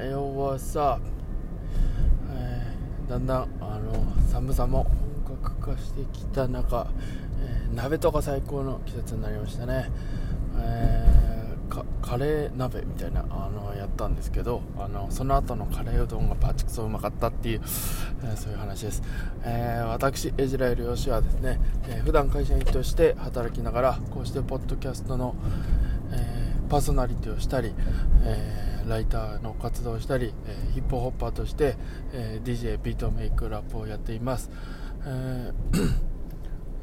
えようさ、えー、だんだんあの寒さも本格化してきた中、えー、鍋とか最高の季節になりましたね、えー、カレー鍋みたいなあのやったんですけどあのその後のカレーうどんがバチクソうまかったっていう、えそういう話です、え私エジラエルヨシはですね、えー、普段会社員として働きながらこうしてポッドキャストの、パーソナリティをしたり、えライターの活動をしたり、えー、ヒップホッパーとして、えー、DJ ビートメイクラップをやっています、え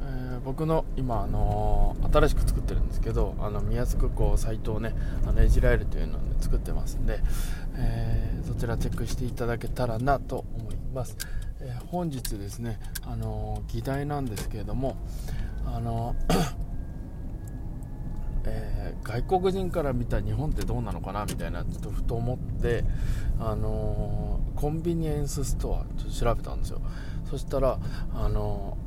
えー、僕の今、あのー、新しく作ってるんですけどあの見やすくこうサイトをねあのエジラエルというのを、ね、作ってますんで、えー、そちらチェックしていただけたらなと思います、え本日ですね、あの議題なんですけれどもあの、外国人から見た日本ってどうなのかなみたいなちょっとふと思って、あのー、コンビニエンスストアちょっと調べたんですよ。そしたら、あの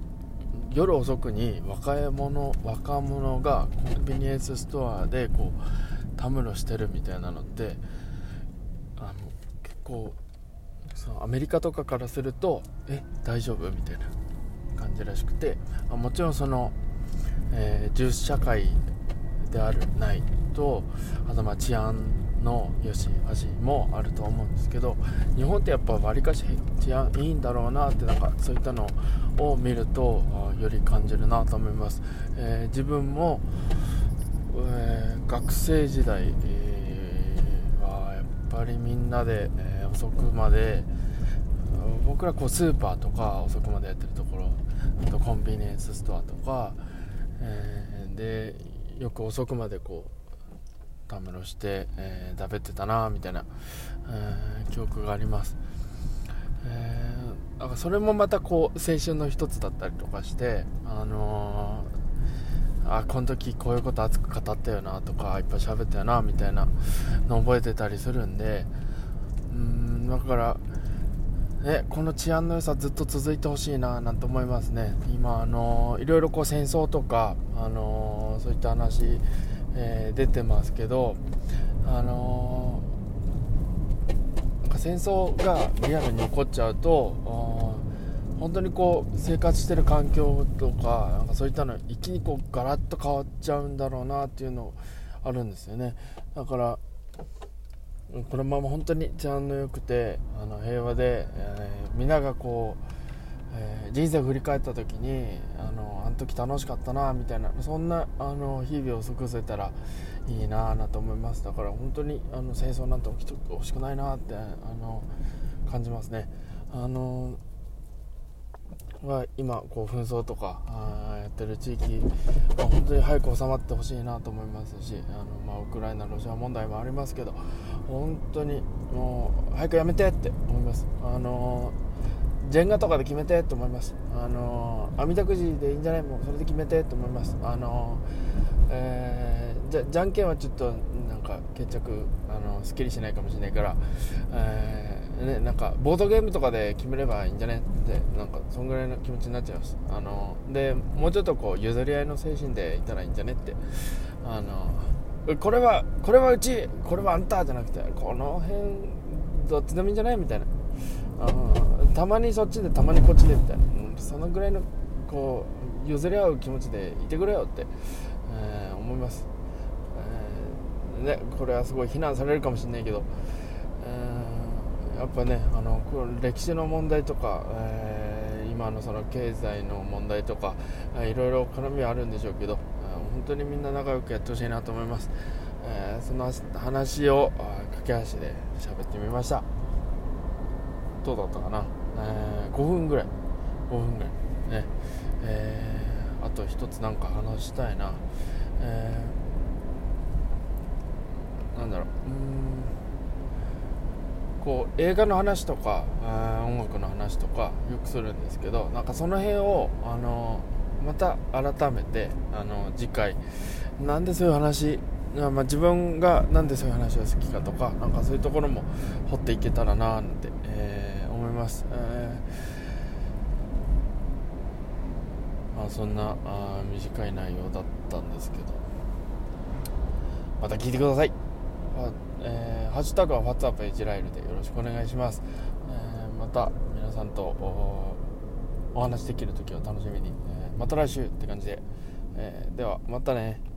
ー、夜遅くに若者若者がコンビニエンスストアでこうたむろしてるみたいなのってあの結構そのアメリカとかからするとえ大丈夫みたいな感じらしくてあもちろんその、えー、銃社会であるないとあとまあ治安の良し悪しもあると思うんですけど日本ってやっぱわりかし治安いいんだろうなってなんかそういったのを見るとより感じるなと思います、えー、自分も、えー、学生時代、えー、はやっぱりみんなで、え遅くまで僕らこうスーパーとか遅くまでやってるところあとコンビニエンスストアとか、えでよく遅くまでこうたむろして、えー、食べてたなみたいな、えー、記憶があります、えー、だからそれもまたこう青春の一つだったりとかしてあのー、あこの時こういうこと熱く語ったよなとかいっぱい喋ったよなみたいなの覚えてたりするんでうんだからね、この治安の良さずっと続いてほしいななんて思いますね、今、あのいろいろこう戦争とか、あのそういった話、えー、出てますけど、あのなんか戦争がリアルに起こっちゃうと、本当にこう生活してる環境とかなんかそういったの一気にこうガラッと変わっちゃうんだろうなっていうのあるんですよね。だからこのまま本当に治安の良くてあの平和で、えー、皆がこう、えー、人生を振り返った時にあのあの時楽しかったなみたいなそんなあの日々を過ごせたらいいなあなと思います。だから本当にあの戦争なんて起きてほしくないなってあの感じますね。あのは今こう紛争とかってる地域は本当に早く収まってほしいなと思いますしあの、まあ、ウクライナ、ロシア問題もありますけど本当にもう早くやめてって思います。あのジェンガとかで決めてと思います。あの網だくじでいいんじゃない？もうそれで決めてと思います。あのえー、じゃじゃんけんはちょっとなんか決着あのすっきりしないかもしれないから、えーね、なんかボードゲームとかで決めればいいんじゃね？ってなんかそんぐらいの気持ちになっちゃいます。あのでもうちょっとこう譲り合いの精神でいたらいいんじゃね？って。あのこれはこれはうちこれはあんたじゃなくてこの辺どっちでもいいんじゃないみたいな。たまにそっちでたまにこっちでみたいな、うん、そのぐらいのこう譲り合う気持ちでいてくれよって、えー、思います、えー、ね、これはすごい非難されるかもしれないけど、えーやっぱねあの歴史の問題とか、えー、今のその経済の問題とか、えいろいろ絡みはあるんでしょうけど、本当にみんな仲良くやってほしいなと思います、えー、その話を駆け足で喋ってみました。どうだったかな、えー、5分ぐらい。5分ぐらい。ね。えー、あと一つなんか話したいな、えー、なんだろう。うん。こう映画の話とか音楽の話とかよくするんですけどなんかその辺をあのまた改めてあの次回なんでそういう話まあ、自分がなんでそういう話が好きかとかなんかそういうところも掘っていけたらななんて、えー、思います、えー、まあ、そんなあ短い内容だったんですけど。また聞いてください。えー、ハッシュタグは WhatsApp イジライルでよろしくお願いします、えー、また皆さんとお話できる時を楽しみに、えー、また来週って感じで、えー、ではまたね。